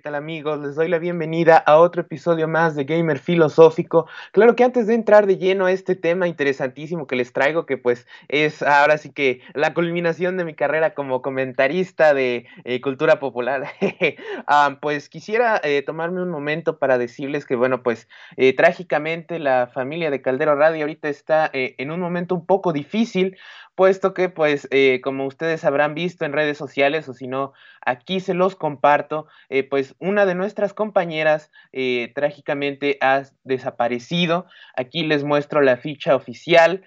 ¿qué tal amigos? Les doy la bienvenida a otro episodio más de Gamer Filosófico. Claro que antes de entrar de lleno a este tema interesantísimo que les traigo, que pues es ahora sí que la culminación de mi carrera como comentarista de eh, cultura popular, ah, pues quisiera eh, tomarme un momento para decirles que bueno, pues eh, trágicamente la familia de Caldero Radio ahorita está en un momento un poco difícil puesto que, pues, eh, como ustedes habrán visto en redes sociales, o si no, aquí se los comparto, eh, pues una de nuestras compañeras eh, trágicamente ha desaparecido. Aquí les muestro la ficha oficial.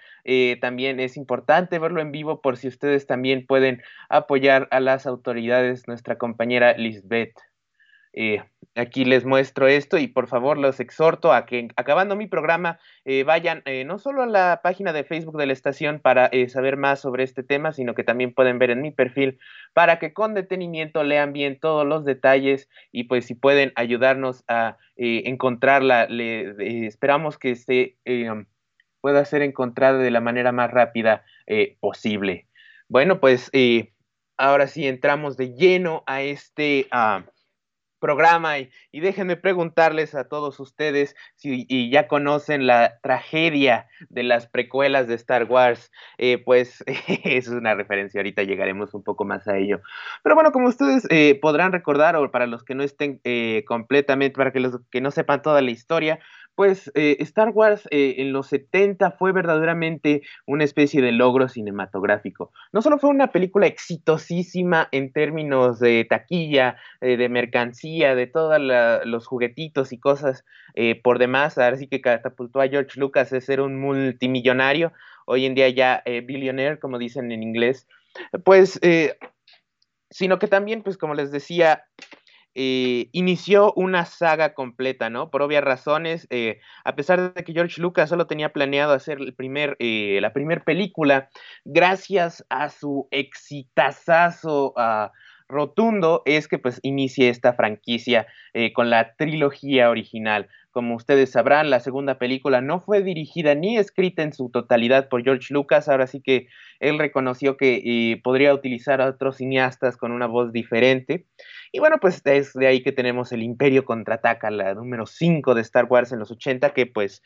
también es importante verlo en vivo por si ustedes también pueden apoyar a las autoridades, nuestra compañera Lisbeth. Eh, aquí les muestro esto y por favor los exhorto a que acabando mi programa eh, vayan eh, no solo a la página de Facebook de la estación para saber más sobre este tema, sino que también pueden ver en mi perfil para que con detenimiento lean bien todos los detalles y pues si pueden ayudarnos a encontrarla, esperamos que se pueda ser encontrada de la manera más rápida posible. Bueno, pues ahora sí entramos de lleno a este... Ah, programa y, déjenme preguntarles a todos ustedes si ya conocen la tragedia de las precuelas de Star Wars, eh, pues es una referencia, ahorita llegaremos un poco más a ello. Pero bueno, como ustedes eh, podrán recordar, o para los que no estén eh, completamente, para que los que no sepan toda la historia, pues eh, Star Wars eh, en los 70 fue verdaderamente una especie de logro cinematográfico. No solo fue una película exitosísima en términos de taquilla, eh, de mercancía, de todos los juguetitos y cosas por demás, ahora sí que catapultó a George Lucas a ser un multimillonario, hoy en día ya billionaire, como dicen en inglés, pues, sino que también, pues como les decía, eh, inició una saga completa, ¿no? Por obvias razones, eh, a pesar de que George Lucas solo tenía planeado hacer el primer, eh, la primera película, gracias a su exitazazo uh, rotundo, es que pues inicie esta franquicia con la trilogía original. Como ustedes sabrán, la segunda película no fue dirigida ni escrita en su totalidad por George Lucas, ahora sí que él reconoció que podría utilizar a otros cineastas con una voz diferente. Y bueno, pues es de ahí que tenemos el Imperio contraataca, la número 5 de Star Wars en los 80, que pues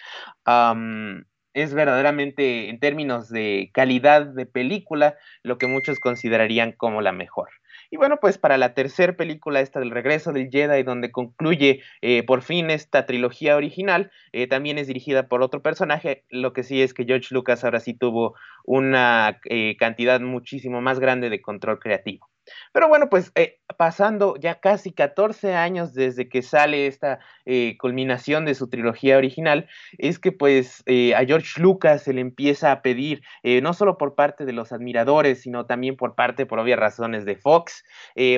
es verdaderamente en términos de calidad de película lo que muchos considerarían como la mejor. Y bueno, pues para la tercera película, esta del regreso del Jedi, donde concluye eh, por fin esta trilogía original, eh, también es dirigida por otro personaje. Lo que sí es que George Lucas ahora sí tuvo una eh, cantidad muchísimo más grande de control creativo. Pero bueno, pues eh, pasando ya casi 14 años desde que sale esta eh, culminación de su trilogía original, es que pues eh, a George Lucas se le empieza a pedir, no solo por parte de los admiradores, sino también por parte, por obvias razones, de Fox,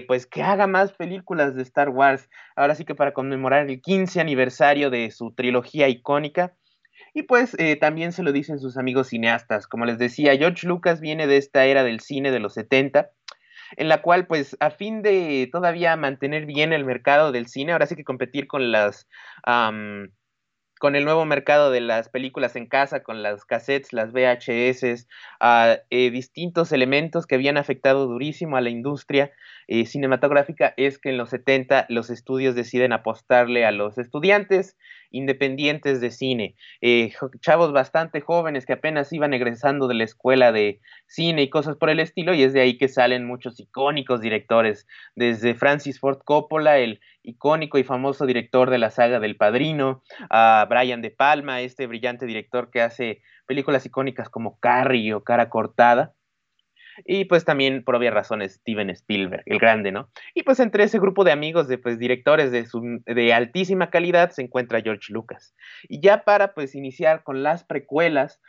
pues que haga más películas de Star Wars. Ahora sí que para conmemorar el 15 aniversario de su trilogía icónica. Y pues también se lo dicen sus amigos cineastas. Como les decía, George Lucas viene de esta era del cine de los 70 en la cual pues a fin de todavía mantener bien el mercado del cine, ahora sí que competir con las... con el nuevo mercado de las películas en casa, con las cassettes, las VHS, ah, eh, distintos elementos que habían afectado durísimo a la industria eh, cinematográfica, es que en los 70 los estudios deciden apostarle a los estudiantes independientes de cine, eh, chavos bastante jóvenes que apenas iban egresando de la escuela de cine y cosas por el estilo, y es de ahí que salen muchos icónicos directores, desde Francis Ford Coppola, el icónico y famoso director de la saga del Padrino, a Brian De Palma, este brillante director que hace películas icónicas como Carrie o Cara Cortada, y pues también por obvias razones Steven Spielberg, el grande, ¿no? Y pues entre ese grupo de amigos, de pues directores de, de altísima calidad se encuentra George Lucas. Y ya para pues iniciar con las precuelas,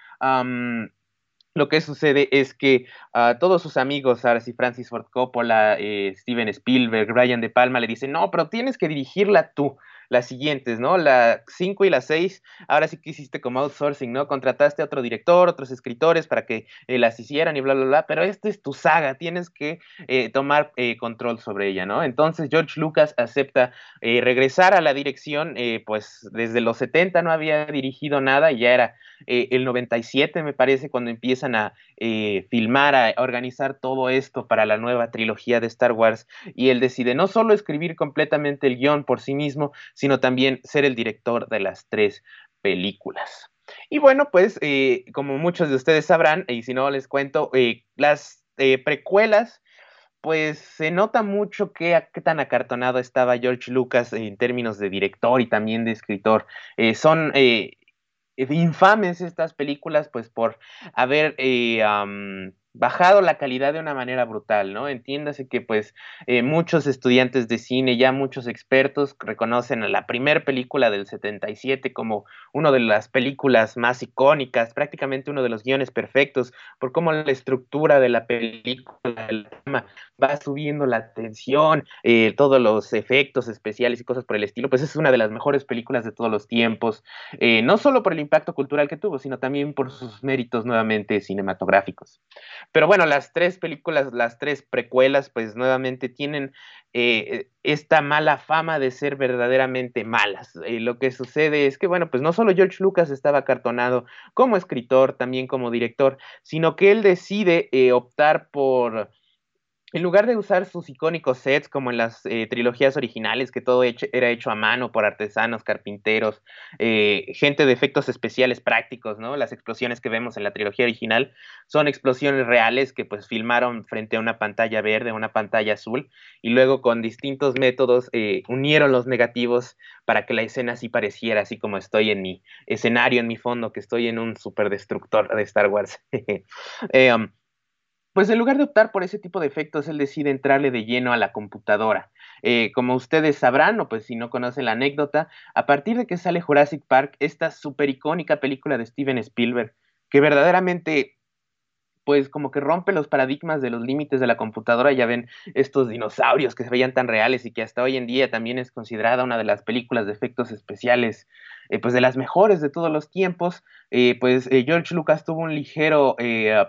lo que sucede es que a todos sus amigos, ahora sí Francis Ford Coppola, eh, Steven Spielberg, Brian De Palma, le dicen, no, pero tienes que dirigirla tú. Las siguientes, ¿no? La 5 y la 6, ahora sí que hiciste como outsourcing, ¿no? Contrataste a otro director, otros escritores para que eh, las hicieran y bla, bla, bla, pero esta es tu saga, tienes que eh, tomar eh, control sobre ella, ¿no? Entonces George Lucas acepta regresar a la dirección, pues desde los 70 no había dirigido nada y ya era el 97, me parece, cuando empiezan a filmar, a organizar todo esto para la nueva trilogía de Star Wars y él decide no solo escribir completamente el guion por sí mismo, sino también ser el director de las tres películas. Y bueno, pues eh, como muchos de ustedes sabrán, y si no les cuento, eh, las eh, precuelas, pues se nota mucho qué, tan acartonado estaba George Lucas en términos de director y también de escritor. son infames estas películas, pues por haber bajado la calidad de una manera brutal, ¿no? Entiéndase que pues eh, muchos estudiantes de cine, ya muchos expertos reconocen a la primera película del 77 como una de las películas más icónicas, prácticamente uno de los guiones perfectos, por cómo la estructura de la película, va subiendo la tensión, eh, todos los efectos especiales y cosas por el estilo, pues es una de las mejores películas de todos los tiempos, eh, no solo por el impacto cultural que tuvo, sino también por sus méritos nuevamente cinematográficos. Pero bueno, las tres películas, las tres precuelas, pues nuevamente tienen eh, esta mala fama de ser verdaderamente malas. Eh, lo que sucede es que, bueno, pues no solo George Lucas estaba cartonado como escritor, también como director, sino que él decide eh, optar por en lugar de usar sus icónicos sets como en las eh, trilogías originales, que todo era hecho a mano por artesanos, carpinteros, eh, gente de efectos especiales prácticos, ¿no? Las explosiones que vemos en la trilogía original son explosiones reales que pues filmaron frente a una pantalla verde, una pantalla azul, y luego con distintos métodos eh, unieron los negativos para que la escena así pareciera, así como estoy en mi escenario, en mi fondo, que estoy en un superdestructor de Star Wars. Um, pues en lugar de optar por ese tipo de efectos, él decide entrarle de lleno a la computadora. Eh, como ustedes sabrán, o pues si no conocen la anécdota, a partir de que sale Jurassic Park, esta super icónica película de Steven Spielberg, que verdaderamente pues como que rompe los paradigmas de los límites de la computadora. Ya ven estos dinosaurios que se veían tan reales y que hasta hoy en día también es considerada una de las películas de efectos especiales eh, pues de las mejores de todos los tiempos. Eh, pues eh, George Lucas tuvo un ligero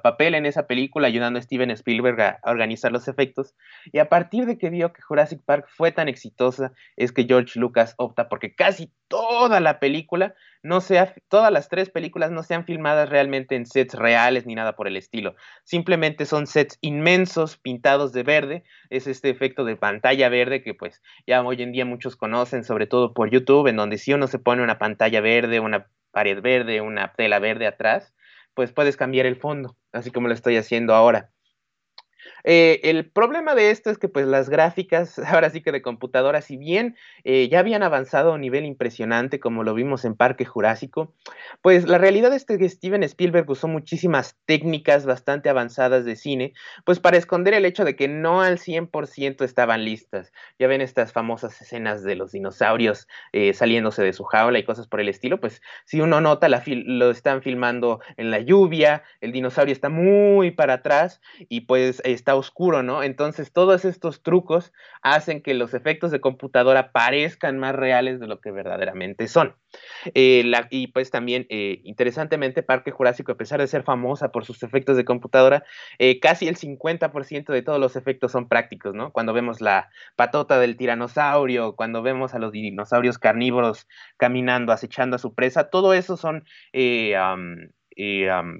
papel en esa película ayudando a Steven Spielberg a, organizar los efectos. Y a partir de que vio que Jurassic Park fue tan exitosa, es que George Lucas opta porque casi toda la película no sea, todas las tres películas no sean filmadas realmente en sets reales ni nada por el estilo. Simplemente son sets inmensos pintados de verde. Es este efecto de pantalla verde que pues ya hoy en día muchos conocen, sobre todo por YouTube, en donde si uno se pone una pantalla verde, una pared verde, una tela verde atrás, pues puedes cambiar el fondo, así como lo estoy haciendo ahora. Eh, el problema de esto es que pues las gráficas, ahora sí que de computadora, si bien eh, ya habían avanzado a un nivel impresionante como lo vimos en Parque Jurásico, pues la realidad es que Steven Spielberg usó muchísimas técnicas bastante avanzadas de cine, pues para esconder el hecho de que no al 100% estaban listas. Ya ven estas famosas escenas de los dinosaurios eh, saliéndose de su jaula y cosas por el estilo, pues si uno nota, la lo están filmando en la lluvia, el dinosaurio está muy para atrás y pues está oscuro, ¿no? Entonces todos estos trucos hacen que los efectos de computadora parezcan más reales de lo que verdaderamente son. Eh, y pues también, eh, interesantemente, Parque Jurásico, a pesar de ser famosa por sus efectos de computadora, eh, casi el 50% de todos los efectos son prácticos, ¿no? Cuando vemos la patota del tiranosaurio, cuando vemos a los dinosaurios carnívoros caminando, acechando a su presa, todo eso son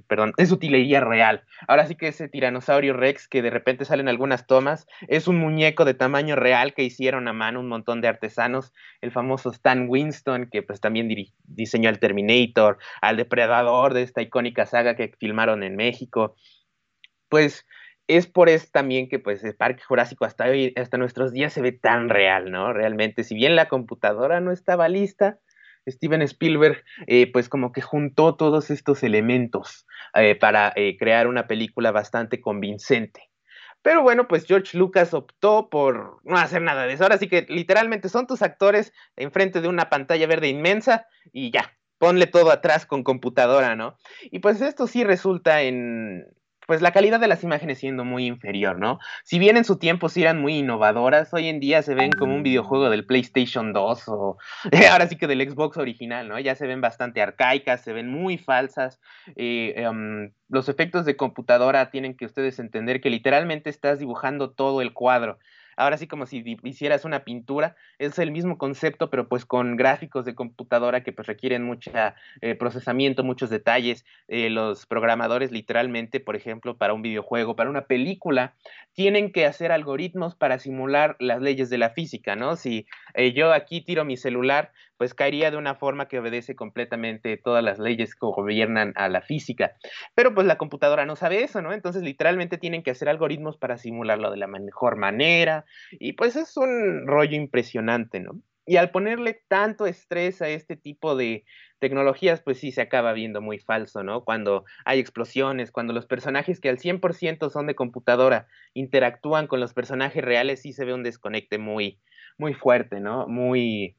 perdón, es utilería real. Ahora sí que ese tiranosaurio Rex que de repente sale en algunas tomas es un muñeco de tamaño real que hicieron a mano un montón de artesanos. El famoso Stan Winston, que pues también diseñó al Terminator, al Depredador de esta icónica saga que filmaron en México. Pues es por eso también que pues el Parque Jurásico hasta hoy, hasta nuestros días se ve tan real, ¿no? Realmente, si bien la computadora no estaba lista, Steven Spielberg, eh, pues como que juntó todos estos elementos eh, para eh, crear una película bastante convincente. Pero bueno, pues George Lucas optó por no hacer nada de eso. Ahora sí que literalmente son tus actores enfrente de una pantalla verde inmensa y ya, ponle todo atrás con computadora, ¿no? Y pues esto sí resulta en, pues la calidad de las imágenes siendo muy inferior, ¿no? Si bien en su tiempo sí eran muy innovadoras, hoy en día se ven como un videojuego del PlayStation 2 o ahora sí que del Xbox original, ¿no? Ya se ven bastante arcaicas, se ven muy falsas. Eh, em, los efectos de computadora tienen que ustedes entender que literalmente estás dibujando todo el cuadro ahora sí como si hicieras una pintura, es el mismo concepto, pero pues con gráficos de computadora que pues requieren mucho eh, procesamiento, muchos detalles. Eh, los programadores literalmente, por ejemplo, para un videojuego, para una película, tienen que hacer algoritmos para simular las leyes de la física, ¿no? Si eh, yo aquí tiro mi celular, pues caería de una forma que obedece completamente todas las leyes que gobiernan a la física. Pero pues la computadora no sabe eso, ¿no? Entonces literalmente tienen que hacer algoritmos para simularlo de la mejor manera. Y pues es un rollo impresionante, ¿no? Y al ponerle tanto estrés a este tipo de tecnologías, pues sí se acaba viendo muy falso, ¿no? Cuando hay explosiones, cuando los personajes que al 100% son de computadora interactúan con los personajes reales, sí se ve un desconecte muy, muy fuerte, ¿no? Muy,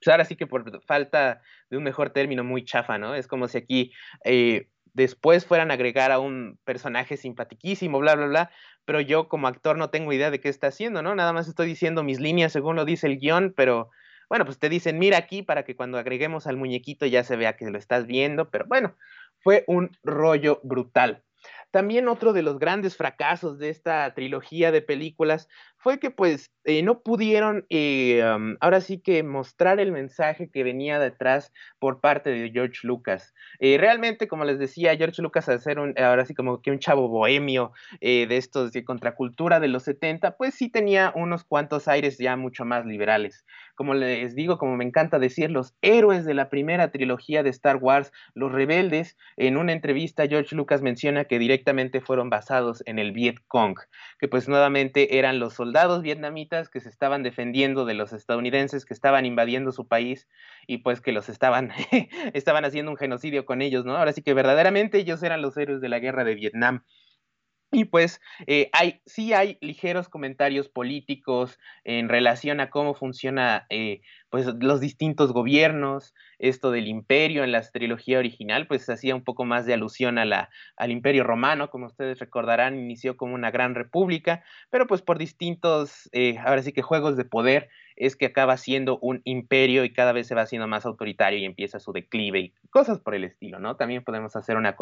pues ahora sí que por falta de un mejor término, muy chafa, ¿no? Es como si aquí eh, después fueran a agregar a un personaje simpatiquísimo, bla, bla, bla, pero yo como actor no tengo idea de qué está haciendo, ¿no? Nada más estoy diciendo mis líneas según lo dice el guion, pero bueno, pues te dicen, mira aquí para que cuando agreguemos al muñequito ya se vea que lo estás viendo, pero bueno, fue un rollo brutal. También otro de los grandes fracasos de esta trilogía de películas fue que pues eh, no pudieron eh, ahora sí que mostrar el mensaje que venía detrás por parte de George Lucas. Eh, realmente, como les decía, George Lucas al ser ahora sí como que un chavo bohemio de estos de contracultura de los 70, pues sí tenía unos cuantos aires ya mucho más liberales. Como les digo, como me encanta decir, los héroes de la primera trilogía de Star Wars, los rebeldes, en una entrevista George Lucas menciona que directamente fueron basados en el Viet Cong, que pues nuevamente eran los soldados vietnamitas que se estaban defendiendo de los estadounidenses que estaban invadiendo su país y pues que los estaban, estaban haciendo un genocidio con ellos, ¿no? Ahora sí que verdaderamente ellos eran los héroes de la guerra de Vietnam. Y pues eh, hay, sí hay ligeros comentarios políticos en relación a cómo funciona eh, pues, los distintos gobiernos, esto del imperio en la trilogía original, pues hacía un poco más de alusión a la, al imperio romano, como ustedes recordarán, inició como una gran república, pero pues por distintos, eh, ahora sí que juegos de poder, es que acaba siendo un imperio y cada vez se va haciendo más autoritario y empieza su declive y cosas por el estilo, ¿no? También podemos hacer una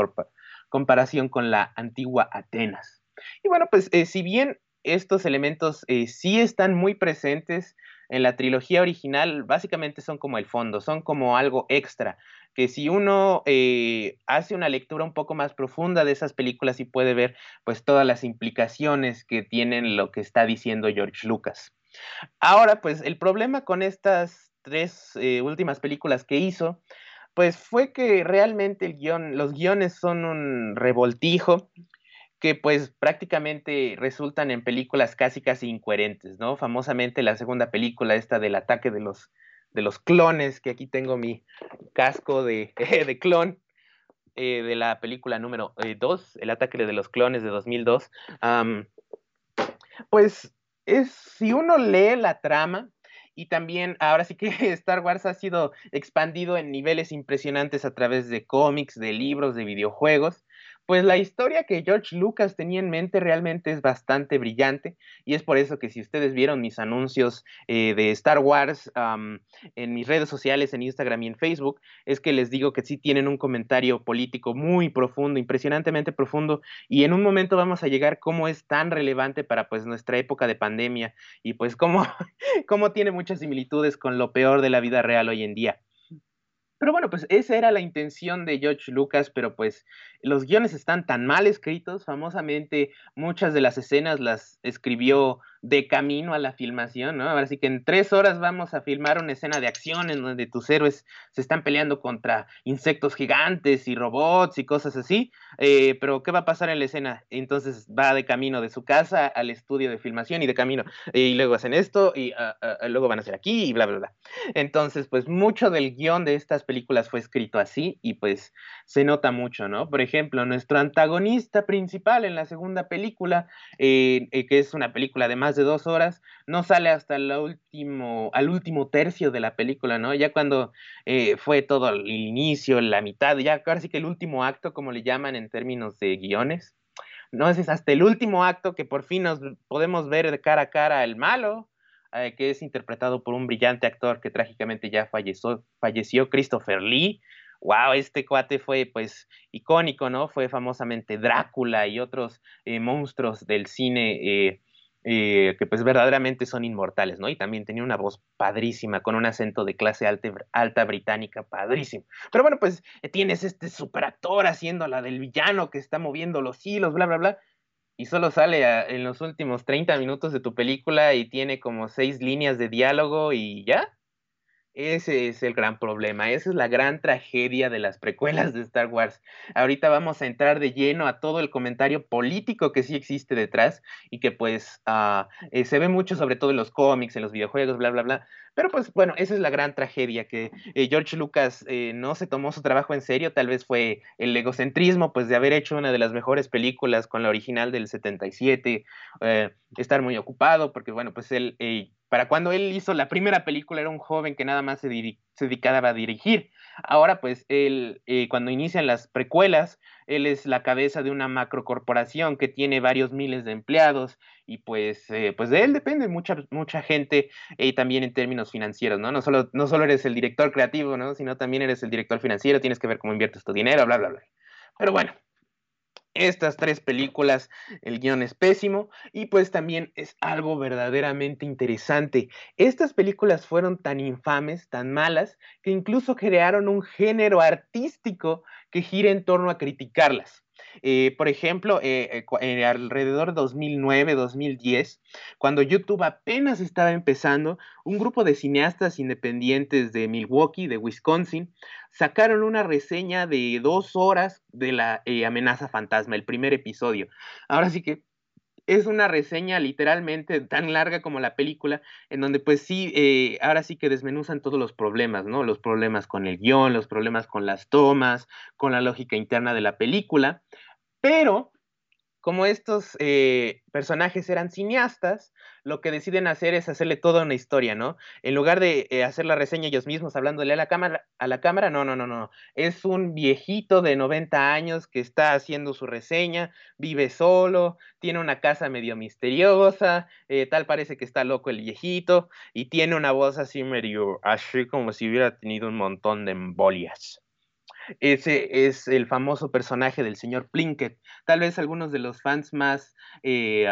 comparación con la antigua Atenas. Y bueno, pues eh, si bien estos elementos eh, sí están muy presentes en la trilogía original, básicamente son como el fondo, son como algo extra, que si uno eh, hace una lectura un poco más profunda de esas películas y puede ver pues todas las implicaciones que tienen lo que está diciendo George Lucas. Ahora, pues el problema con estas tres eh, últimas películas que hizo, pues fue que realmente el guion, los guiones son un revoltijo que pues prácticamente resultan en películas casi casi incoherentes, ¿no? Famosamente la segunda película, esta del ataque de los, de los clones, que aquí tengo mi casco de, de clon, eh, de la película número 2, eh, El ataque de los clones de 2002, pues es, si uno lee la trama, y también ahora sí que Star Wars ha sido expandido en niveles impresionantes a través de cómics, de libros, de videojuegos pues la historia que George Lucas tenía en mente realmente es bastante brillante y es por eso que si ustedes vieron mis anuncios eh, de Star Wars en mis redes sociales, en Instagram y en Facebook, es que les digo que sí tienen un comentario político muy profundo, impresionantemente profundo y en un momento vamos a llegar cómo es tan relevante para pues nuestra época de pandemia y pues cómo, cómo tiene muchas similitudes con lo peor de la vida real hoy en día. Pero bueno, pues esa era la intención de George Lucas, pero pues los guiones están tan mal escritos, famosamente muchas de las escenas las escribió de camino a la filmación, ¿no? Ahora sí que en tres horas vamos a filmar una escena de acción en donde tus héroes se están peleando contra insectos gigantes y robots y cosas así, eh, pero ¿qué va a pasar en la escena? Entonces va de camino de su casa al estudio de filmación y de camino, y luego hacen esto y ah, ah, ah, luego van a hacer aquí y bla, bla, bla. Entonces, pues mucho del guion de estas películas fue escrito así y pues se nota mucho, ¿no? Por ejemplo, nuestro antagonista principal en la segunda película, eh, eh, que es una película de de dos horas, no sale hasta el último, al último tercio de la película, ¿no? Ya cuando eh, fue todo el inicio, la mitad, ya casi que el último acto, como le llaman en términos de guiones, no es hasta el último acto que por fin nos podemos ver de cara a cara al malo, eh, que es interpretado por un brillante actor que trágicamente ya falleció, falleció Christopher Lee. Wow, este cuate fue pues icónico, ¿no? Fue famosamente Drácula y otros eh, monstruos del cine eh, eh, que pues verdaderamente son inmortales, ¿no? Y también tenía una voz padrísima, con un acento de clase alta, alta británica, padrísimo. Pero bueno, pues eh, tienes este superactor haciendo la del villano que está moviendo los hilos, bla, bla, bla, y solo sale en los últimos 30 minutos de tu película y tiene como seis líneas de diálogo y ya. Ese es el gran problema, esa es la gran tragedia de las precuelas de Star Wars. Ahorita vamos a entrar de lleno a todo el comentario político que sí existe detrás y que pues uh, se ve mucho sobre todo en los cómics, en los videojuegos, bla, bla, bla. Pero pues bueno, esa es la gran tragedia, que eh, George Lucas eh, no se tomó su trabajo en serio, tal vez fue el egocentrismo pues de haber hecho una de las mejores películas con la original del 77, estar muy ocupado, porque bueno, pues él para cuando él hizo la primera película era un joven que nada más se, dedicaba a dirigir. Ahora, pues, él, eh, cuando inician las precuelas, él es la cabeza de una macrocorporación que tiene varios miles de empleados y pues, eh, pues de él depende mucha, mucha gente y también en términos financieros, ¿no? No solo, no solo eres el director creativo, ¿no? Sino también eres el director financiero, tienes que ver cómo inviertes tu dinero, bla, bla, bla. Pero bueno, estas tres películas, el guion es pésimo y pues también es algo verdaderamente interesante. Estas películas fueron tan infames, tan malas, que incluso crearon un género artístico que gira en torno a criticarlas. Eh, por ejemplo, eh, eh, alrededor de 2009-2010, cuando YouTube apenas estaba empezando, un grupo de cineastas independientes de Milwaukee, de Wisconsin, sacaron una reseña de dos horas de la amenaza fantasma, el primer episodio. Ahora sí que es una reseña literalmente tan larga como la película, en donde pues sí, ahora sí que desmenuzan todos los problemas, ¿no? Los problemas con el guion, los problemas con las tomas, con la lógica interna de la película. Pero, como estos eh, personajes eran cineastas, lo que deciden hacer es hacerle toda una historia, ¿no? En lugar de eh, hacer la reseña ellos mismos hablándole a la cámara, a la cámara, no, no, no, no. Es un viejito de 90 años que está haciendo su reseña, vive solo, tiene una casa medio misteriosa, eh, tal parece que está loco el viejito y tiene una voz así medio, así como si hubiera tenido un montón de embolias. Ese es el famoso personaje del señor Plinkett. Tal vez algunos de los fans más eh,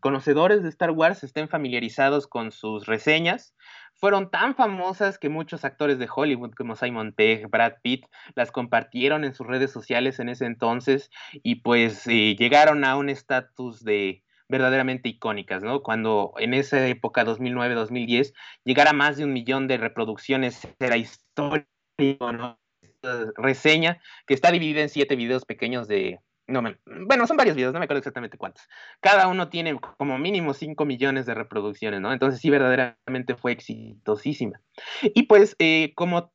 conocedores de Star Wars estén familiarizados con sus reseñas. Fueron tan famosas que muchos actores de Hollywood como Simon Pegg, Brad Pitt, las compartieron en sus redes sociales en ese entonces y pues eh, llegaron a un estatus de verdaderamente icónicas, ¿no? Cuando en esa época, 2009-2010, llegara más de un millón de reproducciones, era histórico, ¿no? Reseña que está dividida en siete videos pequeños de... No, bueno, son varios videos, no me acuerdo exactamente cuántos. Cada uno tiene como mínimo 5 millones de reproducciones, ¿no? Entonces sí, verdaderamente fue exitosísima. Y pues, eh, como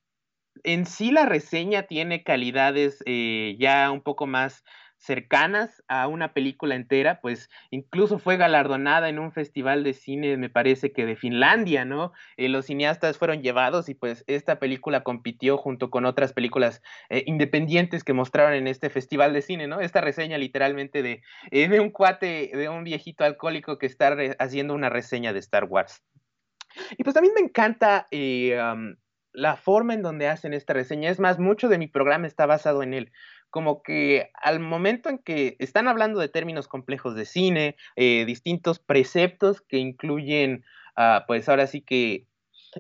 en sí la reseña tiene calidades eh, ya un poco más cercanas a una película entera, pues incluso fue galardonada en un festival de cine, me parece que de Finlandia, ¿no? Eh, los cineastas fueron llevados y pues esta película compitió junto con otras películas eh, independientes que mostraron en este festival de cine, ¿no? Esta reseña literalmente de, eh, de un cuate, de un viejito alcohólico que está haciendo una reseña de Star Wars. Y pues también me encanta la forma en donde hacen esta reseña. Es más, mucho de mi programa está basado en él como que al momento en que están hablando de términos complejos de cine, eh, distintos preceptos que incluyen, ah, pues ahora sí que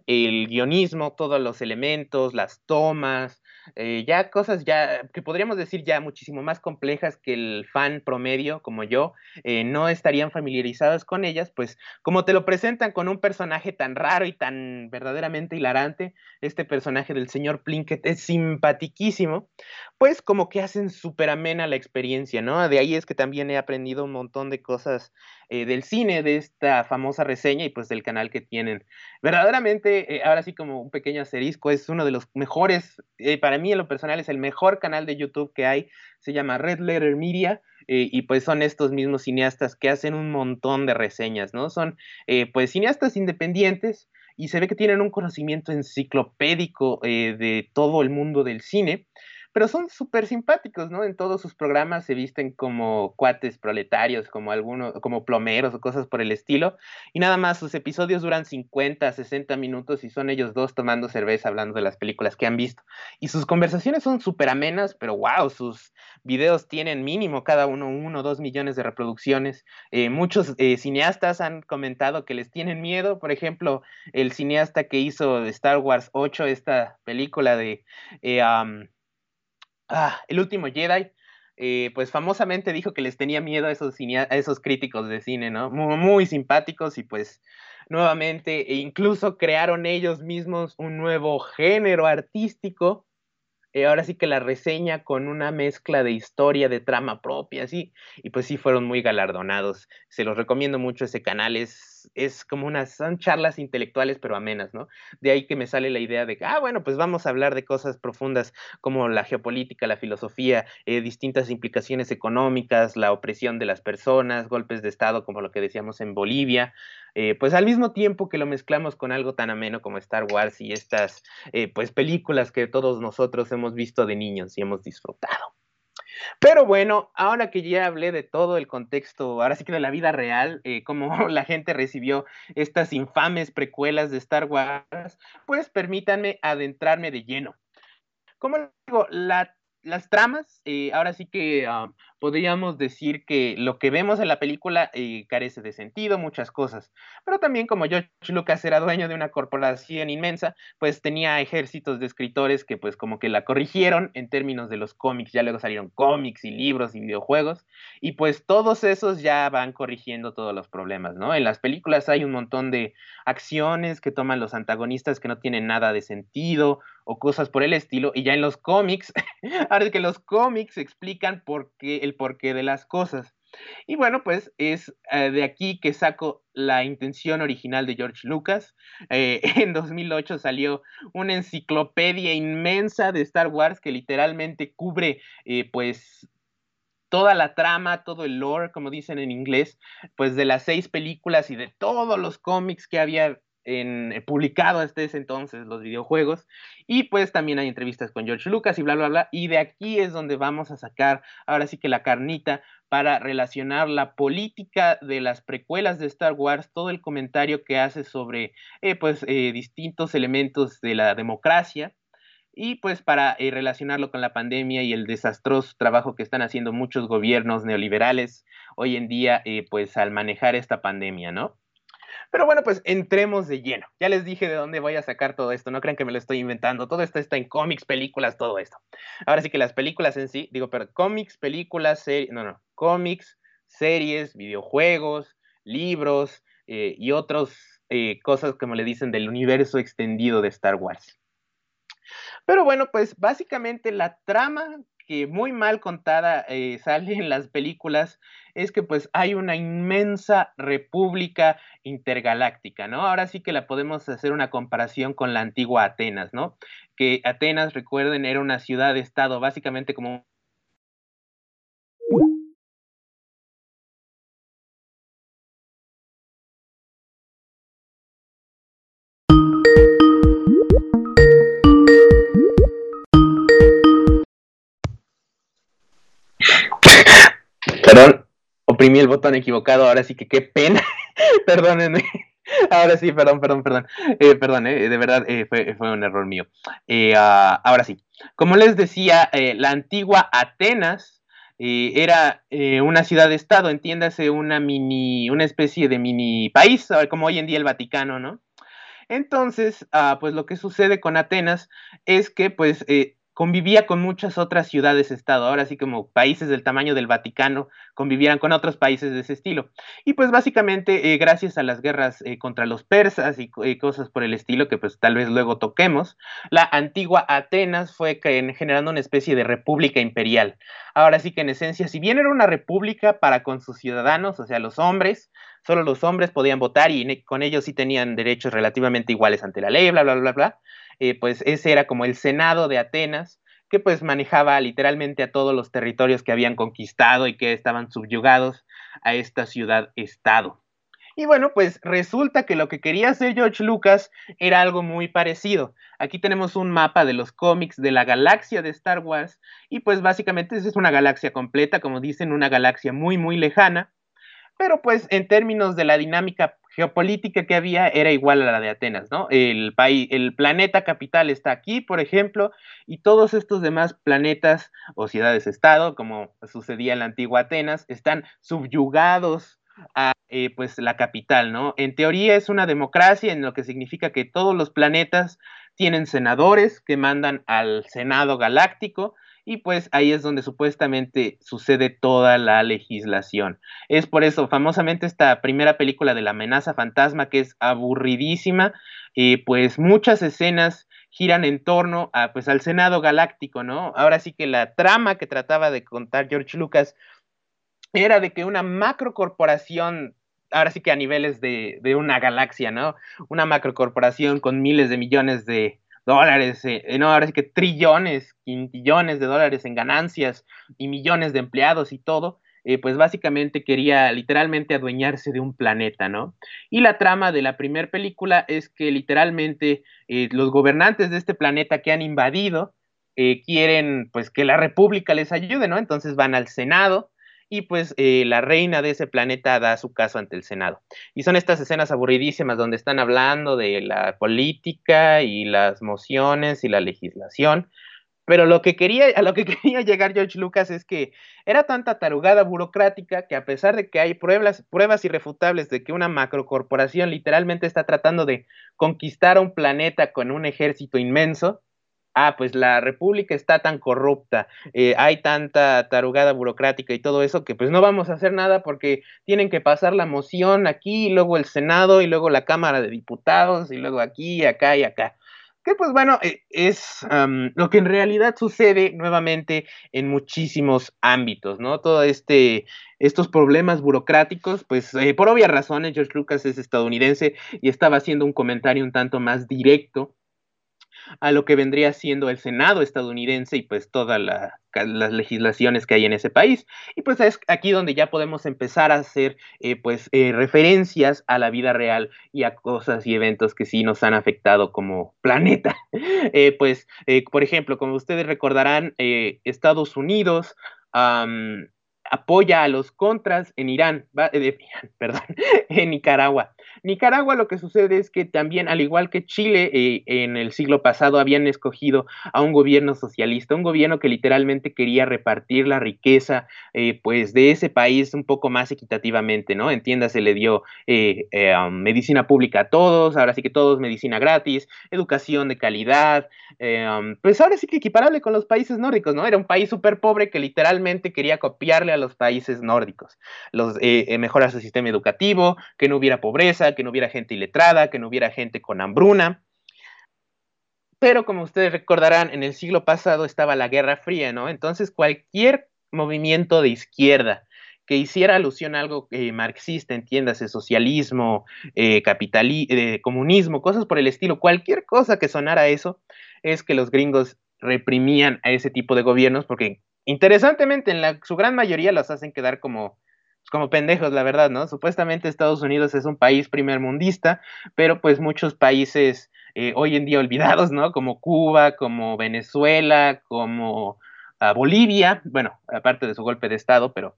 el guionismo, todos los elementos, las tomas, eh, ya cosas ya que podríamos decir ya muchísimo más complejas que el fan promedio como yo eh, no estarían familiarizados con ellas, pues como te lo presentan con un personaje tan raro y tan verdaderamente hilarante, este personaje del señor Plinkett es simpatiquísimo, pues como que hacen súper amena la experiencia, ¿no? De ahí es que también he aprendido un montón de cosas eh, del cine, de esta famosa reseña y pues del canal que tienen. Verdaderamente, ahora sí como un pequeño asterisco, es uno de los mejores para para mí en lo personal es el mejor canal de YouTube que hay, se llama Red Letter Media. Eh, y pues son estos mismos cineastas que hacen un montón de reseñas, ¿no? Son eh, pues cineastas independientes y se ve que tienen un conocimiento enciclopédico eh, de todo el mundo del cine, pero son súper simpáticos, ¿no? En todos sus programas se visten como cuates proletarios, como algunos, como plomeros o cosas por el estilo, y nada más sus episodios duran 50, 60 minutos y son ellos dos tomando cerveza hablando de las películas que han visto. Y sus conversaciones son súper amenas, pero wow, sus videos tienen mínimo cada uno uno o dos millones de reproducciones. Eh, muchos eh, cineastas han comentado que les tienen miedo, por ejemplo, el cineasta que hizo Star Wars 8, esta película de eh, ah, El último Jedi, eh, pues famosamente dijo que les tenía miedo a esos, esos críticos de cine, ¿no? Muy, muy, simpáticos y pues nuevamente e incluso crearon ellos mismos un nuevo género artístico eh, ahora sí que la reseña con una mezcla de historia, de trama propia, sí, y pues sí fueron muy galardonados. Se los recomiendo mucho ese canal, es, es como unas, son charlas intelectuales pero amenas, ¿no? De ahí que me sale la idea de que, ah, bueno, pues vamos a hablar de cosas profundas como la geopolítica, la filosofía, eh, distintas implicaciones económicas, la opresión de las personas, golpes de Estado como lo que decíamos en Bolivia, eh, pues al mismo tiempo que lo mezclamos con algo tan ameno como Star Wars y estas eh, pues películas que todos nosotros hemos visto de niños y hemos disfrutado. Pero bueno, ahora que ya hablé de todo el contexto, ahora sí que de la vida real, eh, cómo la gente recibió estas infames precuelas de Star Wars, pues permítanme adentrarme de lleno. Como digo, las tramas, eh, ahora sí que ah, podríamos decir que lo que vemos en la película eh, carece de sentido, muchas cosas. Pero también como George Lucas era dueño de una corporación inmensa, pues tenía ejércitos de escritores que pues como que la corrigieron en términos de los cómics. Ya luego salieron cómics y libros y videojuegos. Y pues todos esos ya van corrigiendo todos los problemas, ¿no? En las películas hay un montón de acciones que toman los antagonistas que no tienen nada de sentido o cosas por el estilo. Y ya en los cómics, ahora es que los cómics explican por qué el porqué de las cosas. Y bueno, pues es eh, de aquí que saco la intención original de George Lucas. Eh, en 2008 salió una enciclopedia inmensa de Star Wars que literalmente cubre eh, pues toda la trama, todo el lore, como dicen en inglés, pues de las seis películas y de todos los cómics que había en, eh, publicado hasta ese entonces los videojuegos. Y pues también hay entrevistas con George Lucas y bla bla bla. Y de aquí es donde vamos a sacar ahora sí que la carnita para relacionar la política de las precuelas de Star Wars todo el comentario que hace sobre eh, pues eh, distintos elementos de la democracia. Y pues para relacionarlo con la pandemia y el desastroso trabajo que están haciendo muchos gobiernos neoliberales hoy en día pues al manejar esta pandemia, ¿no? Pero bueno, pues entremos de lleno. Ya les dije de dónde voy a sacar todo esto, no crean que me lo estoy inventando. Todo esto está en cómics, películas, todo esto. Ahora sí que las películas en sí, digo, pero cómics, películas, series, no, no, cómics, series, videojuegos, libros eh, y otras eh, cosas como le dicen del universo extendido de Star Wars. Pero bueno, pues básicamente la trama que muy mal contada eh, sale en las películas es que pues hay una inmensa república intergaláctica, ¿no? Ahora sí que la podemos hacer una comparación con la antigua Atenas, ¿no? Que Atenas, recuerden, era una ciudad-estado básicamente como oprimí el botón equivocado, ahora sí que qué pena. Perdónenme. Ahora sí, perdón, perdón, perdón. Eh, perdón, eh, de verdad eh, fue, un error mío. Ah, ahora sí. Como les decía, la antigua Atenas era una ciudad-estado, entiéndase, una mini, una especie de mini país, como hoy en día el Vaticano, ¿no? Entonces, ah, pues lo que sucede con Atenas es que, pues, convivía con muchas otras ciudades-estado, ahora sí como países del tamaño del Vaticano convivieran con otros países de ese estilo. Y pues básicamente eh, gracias a las guerras eh, contra los persas y cosas por el estilo que pues tal vez luego toquemos, la antigua Atenas fue generando una especie de república imperial. Ahora sí que en esencia, si bien era una república para con sus ciudadanos, o sea, los hombres, solo los hombres podían votar y con ellos sí tenían derechos relativamente iguales ante la ley, bla, bla, bla, bla eh, pues ese era como el Senado de Atenas, que pues manejaba literalmente a todos los territorios que habían conquistado y que estaban subyugados a esta ciudad-estado. Y bueno, pues resulta que lo que quería hacer George Lucas era algo muy parecido. Aquí tenemos un mapa de los cómics de la galaxia de Star Wars y pues básicamente es una galaxia completa, como dicen, una galaxia muy, muy lejana. Pero pues en términos de la dinámica geopolítica que había era igual a la de Atenas, ¿no? El país, el planeta capital está aquí, por ejemplo, y todos estos demás planetas o ciudades-estado, como sucedía en la antigua Atenas, están subyugados a eh, pues la capital, ¿no? En teoría es una democracia, en lo que significa que todos los planetas tienen senadores que mandan al Senado Galáctico y pues ahí es donde supuestamente sucede toda la legislación. Es por eso, famosamente, esta primera película de la amenaza fantasma, que es aburridísima, eh, pues muchas escenas giran en torno a, pues, al Senado Galáctico, ¿no? Ahora sí que la trama que trataba de contar George Lucas era de que una macrocorporación, ahora sí que a niveles de, de una galaxia, ¿no? Una macrocorporación con miles de millones de, dólares, eh, eh, no, ahora sí que trillones, quintillones de dólares en ganancias y millones de empleados y todo, eh, pues básicamente quería literalmente adueñarse de un planeta, ¿no? Y la trama de la primera película es que literalmente los gobernantes de este planeta que han invadido quieren pues que la república les ayude, ¿no? Entonces van al Senado y pues eh, la reina de ese planeta da su caso ante el Senado. Y son estas escenas aburridísimas donde están hablando de la política y las mociones y la legislación. Pero lo que quería, a lo que quería llegar George Lucas es que era tanta tarugada burocrática que a pesar de que hay pruebas, pruebas irrefutables de que una macrocorporación literalmente está tratando de conquistar un planeta con un ejército inmenso, ah, pues la república está tan corrupta, eh, hay tanta tarugada burocrática y todo eso que pues no vamos a hacer nada porque tienen que pasar la moción aquí, y luego el Senado y luego la Cámara de Diputados y luego aquí, acá y acá. Que pues bueno, eh, es lo que en realidad sucede nuevamente en muchísimos ámbitos, ¿no? Todo este, estos problemas burocráticos, pues eh, por obvias razones, George Lucas es estadounidense y estaba haciendo un comentario un tanto más directo a lo que vendría siendo el Senado estadounidense y pues todas las legislaciones que hay en ese país. Y pues es aquí donde ya podemos empezar a hacer eh, pues eh, referencias a la vida real y a cosas y eventos que sí nos han afectado como planeta. Eh, pues, por ejemplo, como ustedes recordarán, Estados Unidos apoya a los contras en Irán, perdón, en Nicaragua. Nicaragua lo que sucede es que también, al igual que Chile, eh, en el siglo pasado habían escogido a un gobierno socialista, un gobierno que literalmente quería repartir la riqueza, eh, pues, de ese país un poco más equitativamente, ¿no? Entiéndase, le dio eh, um, medicina pública a todos, ahora sí que todos medicina gratis, educación de calidad, um, pues ahora sí que equiparable con los países nórdicos, ¿no? Era un país súper pobre que literalmente quería copiarle a los países nórdicos, los, mejorar su sistema educativo, que no hubiera pobreza, que no hubiera gente iletrada, que no hubiera gente con hambruna. Pero como ustedes recordarán, en el siglo pasado estaba la Guerra Fría, ¿no? Entonces cualquier movimiento de izquierda que hiciera alusión a algo eh, marxista, entiéndase, socialismo, eh, eh, comunismo, cosas por el estilo, cualquier cosa que sonara a eso, es que los gringos reprimían a ese tipo de gobiernos porque interesantemente en su gran mayoría los hacen quedar como como pendejos, la verdad, ¿no? Supuestamente Estados Unidos es un país primermundista, pero pues muchos países eh, hoy en día olvidados, ¿no? Como Cuba, como Venezuela, como ah, Bolivia, bueno, aparte de su golpe de Estado, pero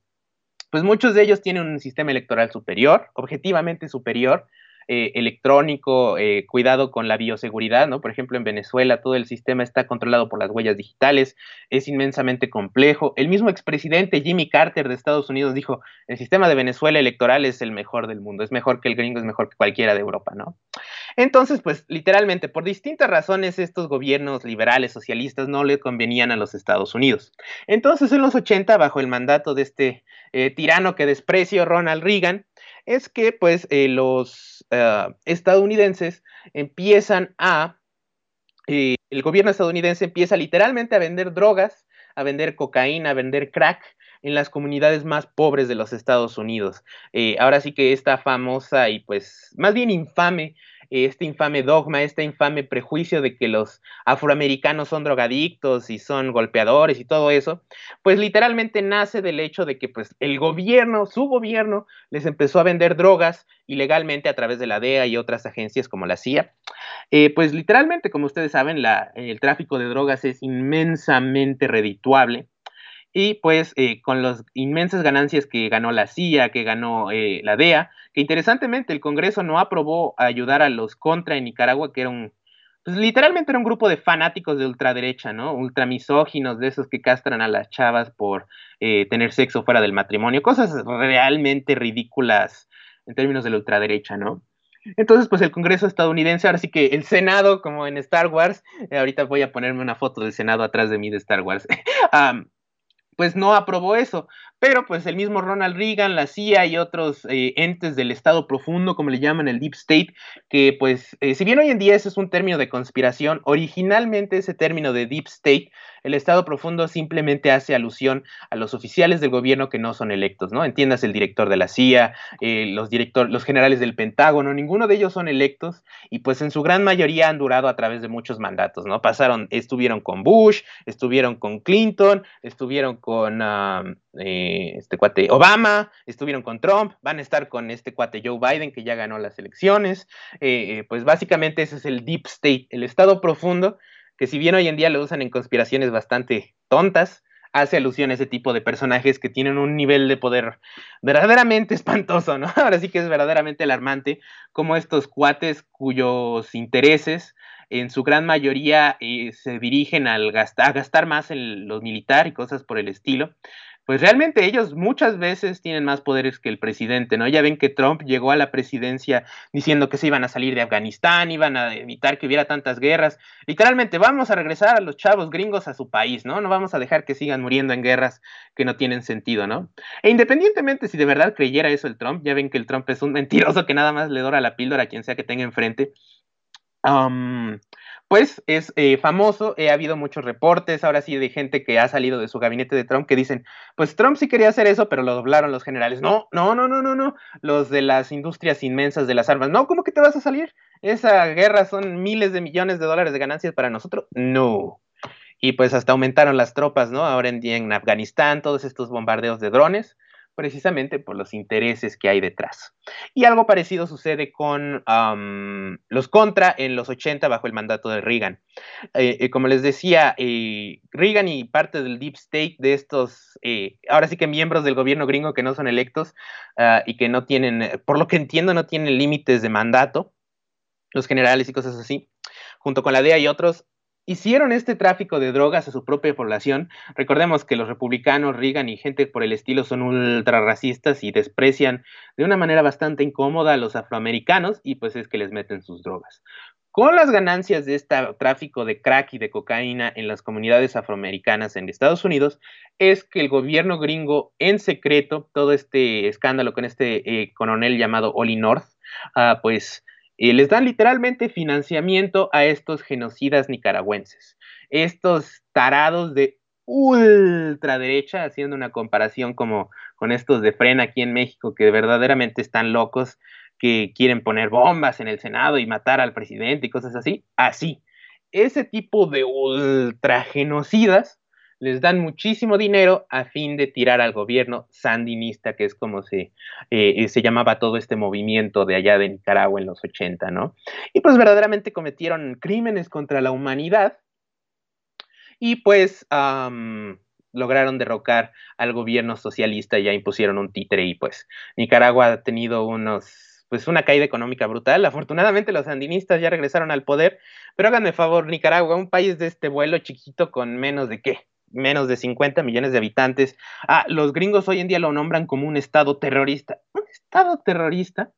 pues muchos de ellos tienen un sistema electoral superior, objetivamente superior, eh, electrónico, eh, cuidado con la bioseguridad, ¿no? Por ejemplo, en Venezuela todo el sistema está controlado por las huellas digitales, es inmensamente complejo. El mismo expresidente Jimmy Carter de Estados Unidos dijo, el sistema de Venezuela electoral es el mejor del mundo, es mejor que el gringo, es mejor que cualquiera de Europa, ¿no? Entonces, pues literalmente, por distintas razones, estos gobiernos liberales, socialistas, no le convenían a los Estados Unidos. Entonces, en los 80, bajo el mandato de este eh, tirano que desprecio, Ronald Reagan, es que pues eh, los eh, estadounidenses empiezan a, eh, el gobierno estadounidense empieza literalmente a vender drogas, a vender cocaína, a vender crack en las comunidades más pobres de los Estados Unidos. ahora sí que esta famosa y pues más bien infame este infame dogma, este infame prejuicio de que los afroamericanos son drogadictos y son golpeadores y todo eso, pues literalmente nace del hecho de que pues el gobierno, su gobierno, les empezó a vender drogas ilegalmente a través de la DEA y otras agencias como la CIA. Eh, pues literalmente, como ustedes saben, el tráfico de drogas es inmensamente redituable y pues eh, con las inmensas ganancias que ganó la CIA, que ganó eh, la DEA, que interesantemente el Congreso no aprobó ayudar a los contra en Nicaragua, que era un, pues literalmente era un grupo de fanáticos de ultraderecha, ¿no? Ultramisóginos, de esos que castran a las chavas por eh, tener sexo fuera del matrimonio, cosas realmente ridículas en términos de la ultraderecha, ¿no? Entonces, pues el Congreso estadounidense, ahora sí que el Senado, como en Star Wars, ahorita voy a ponerme una foto del Senado atrás de mí de Star Wars, pues no aprobó eso. Pero pues el mismo Ronald Reagan, la CIA y otros eh, entes del Estado profundo, como le llaman el Deep State, que pues eh, si bien hoy en día ese es un término de conspiración, originalmente ese término de Deep State, el Estado profundo simplemente hace alusión a los oficiales del gobierno que no son electos, ¿no? Entiendas el director de la CIA, eh, los, director, los generales del Pentágono, ninguno de ellos son electos y pues en su gran mayoría han durado a través de muchos mandatos, ¿no? Pasaron, estuvieron con Bush, estuvieron con Clinton, estuvieron con... Eh, este cuate Obama, estuvieron con Trump, van a estar con este cuate Joe Biden que ya ganó las elecciones. Eh, pues básicamente ese es el deep state, el estado profundo, que si bien hoy en día lo usan en conspiraciones bastante tontas, hace alusión a ese tipo de personajes que tienen un nivel de poder verdaderamente espantoso, ¿no? Ahora sí que es verdaderamente alarmante como estos cuates cuyos intereses en su gran mayoría se dirigen al a gastar más en lo militar y cosas por el estilo, pues realmente ellos muchas veces tienen más poderes que el presidente, ¿no? Ya ven que Trump llegó a la presidencia diciendo que se iban a salir de Afganistán, iban a evitar que hubiera tantas guerras. Literalmente, vamos a regresar a los chavos gringos a su país, ¿no? No vamos a dejar que sigan muriendo en guerras que no tienen sentido, ¿no? E independientemente si de verdad creyera eso el Trump, ya ven que el Trump es un mentiroso que nada más le dora la píldora a quien sea que tenga enfrente pues es eh, famoso, ha habido muchos reportes ahora sí de gente que ha salido de su gabinete de Trump que dicen, pues Trump sí quería hacer eso, pero lo doblaron los generales. No, no, no, no, no, no, los de las industrias inmensas de las armas. No, ¿cómo que te vas a salir? Esa guerra son miles de millones de dólares de ganancias para nosotros. No. Y pues hasta aumentaron las tropas, ¿no? Ahora en día en Afganistán, todos estos bombardeos de drones precisamente por los intereses que hay detrás. Y algo parecido sucede con los contra en los 80 bajo el mandato de Reagan. Eh, eh, como les decía, eh, Reagan y parte del deep state de estos, ahora sí que miembros del gobierno gringo que no son electos ah, y que no tienen, por lo que entiendo, no tienen límites de mandato, los generales y cosas así, junto con la DEA y otros, hicieron este tráfico de drogas a su propia población. Recordemos que los republicanos, Reagan y gente por el estilo son ultra racistas y desprecian de una manera bastante incómoda a los afroamericanos y pues es que les meten sus drogas. Con las ganancias de este tráfico de crack y de cocaína en las comunidades afroamericanas en Estados Unidos, es que el gobierno gringo en secreto, todo este escándalo con este eh, coronel llamado Oli North, ah, pues y les dan literalmente financiamiento a estos genocidas nicaragüenses, estos tarados de ultraderecha, haciendo una comparación como con estos de Fren aquí en México, que verdaderamente están locos, que quieren poner bombas en el Senado y matar al presidente y cosas así, así. Ese tipo de ultragenocidas les dan muchísimo dinero a fin de tirar al gobierno sandinista, que es como se, eh, se llamaba todo este movimiento de allá de Nicaragua en los 80, ¿no? Y pues verdaderamente cometieron crímenes contra la humanidad y pues lograron derrocar al gobierno socialista, ya impusieron un títere y pues Nicaragua ha tenido unos pues una caída económica brutal. Afortunadamente los sandinistas ya regresaron al poder, pero háganme favor, Nicaragua, un país de este vuelo chiquito con menos de qué, menos de 50 millones de habitantes. Ah, los gringos hoy en día lo nombran como un estado terrorista. ¿Un estado terrorista?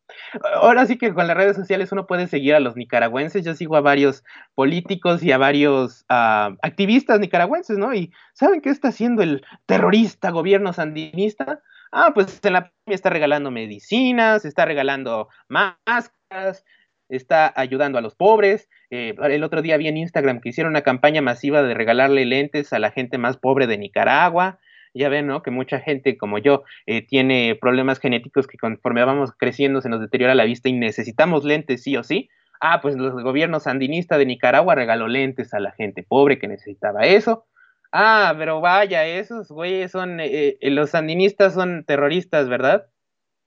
Ahora sí que con las redes sociales uno puede seguir a los nicaragüenses. Yo sigo a varios políticos y a varios ah, activistas nicaragüenses, ¿no? Y ¿saben qué está haciendo el terrorista gobierno sandinista? Ah, pues en la está regalando medicinas, está regalando máscaras, está ayudando a los pobres. Eh, el otro día vi en Instagram que hicieron una campaña masiva de regalarle lentes a la gente más pobre de Nicaragua. Ya ven, ¿no? Que mucha gente como yo eh, tiene problemas genéticos que conforme vamos creciendo se nos deteriora la vista y necesitamos lentes sí o sí. Ah, pues el gobierno sandinista de Nicaragua regaló lentes a la gente pobre que necesitaba eso. Ah, pero vaya, esos güeyes son, eh, eh, los sandinistas son terroristas, ¿verdad?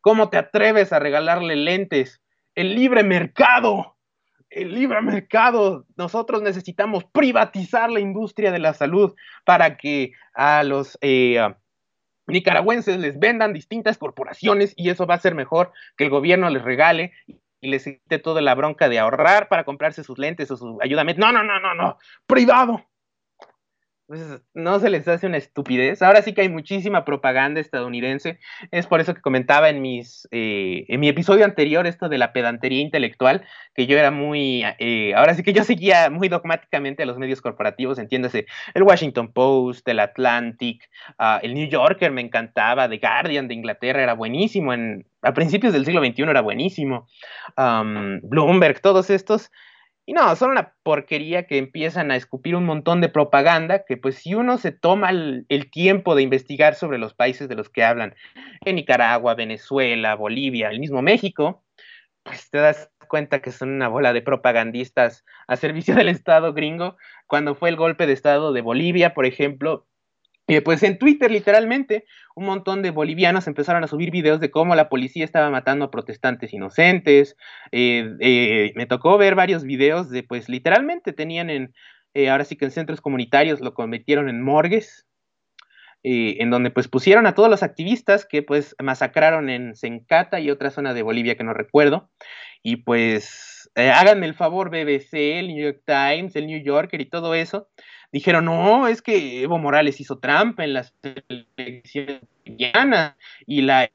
¿Cómo te atreves a regalarle lentes? El libre mercado, el libre mercado. Nosotros necesitamos privatizar la industria de la salud para que a los eh, nicaragüenses les vendan distintas corporaciones y eso va a ser mejor que el gobierno les regale y les quite toda la bronca de ahorrar para comprarse sus lentes o su ayuda. No, no, no, no, no, privado. Pues, no se les hace una estupidez. Ahora sí que hay muchísima propaganda estadounidense. Es por eso que comentaba en mis eh, en mi episodio anterior esto de la pedantería intelectual, que yo era muy, eh, ahora sí que yo seguía muy dogmáticamente a los medios corporativos, entiéndase, el Washington Post, el Atlantic, uh, el New Yorker me encantaba, The Guardian de Inglaterra era buenísimo, en, a principios del siglo XXI era buenísimo, Bloomberg, todos estos y no, son una porquería que empiezan a escupir un montón de propaganda que pues si uno se toma el, tiempo de investigar sobre los países de los que hablan, en Nicaragua, Venezuela, Bolivia, el mismo México, pues te das cuenta que son una bola de propagandistas a servicio del Estado gringo. Cuando fue el golpe de Estado de Bolivia, por ejemplo, eh, pues en Twitter, literalmente, un montón de bolivianos empezaron a subir videos de cómo la policía estaba matando a protestantes inocentes. Eh, eh, me tocó ver varios videos de, pues, literalmente tenían en, ahora sí que en centros comunitarios lo convirtieron en morgues, en donde pues pusieron a todos los activistas que pues masacraron en Sencata y otra zona de Bolivia que no recuerdo. Y pues háganme el favor, BBC, el New York Times, el New Yorker y todo eso. Dijeron, no, es que Evo Morales hizo trampa en las elecciones y la,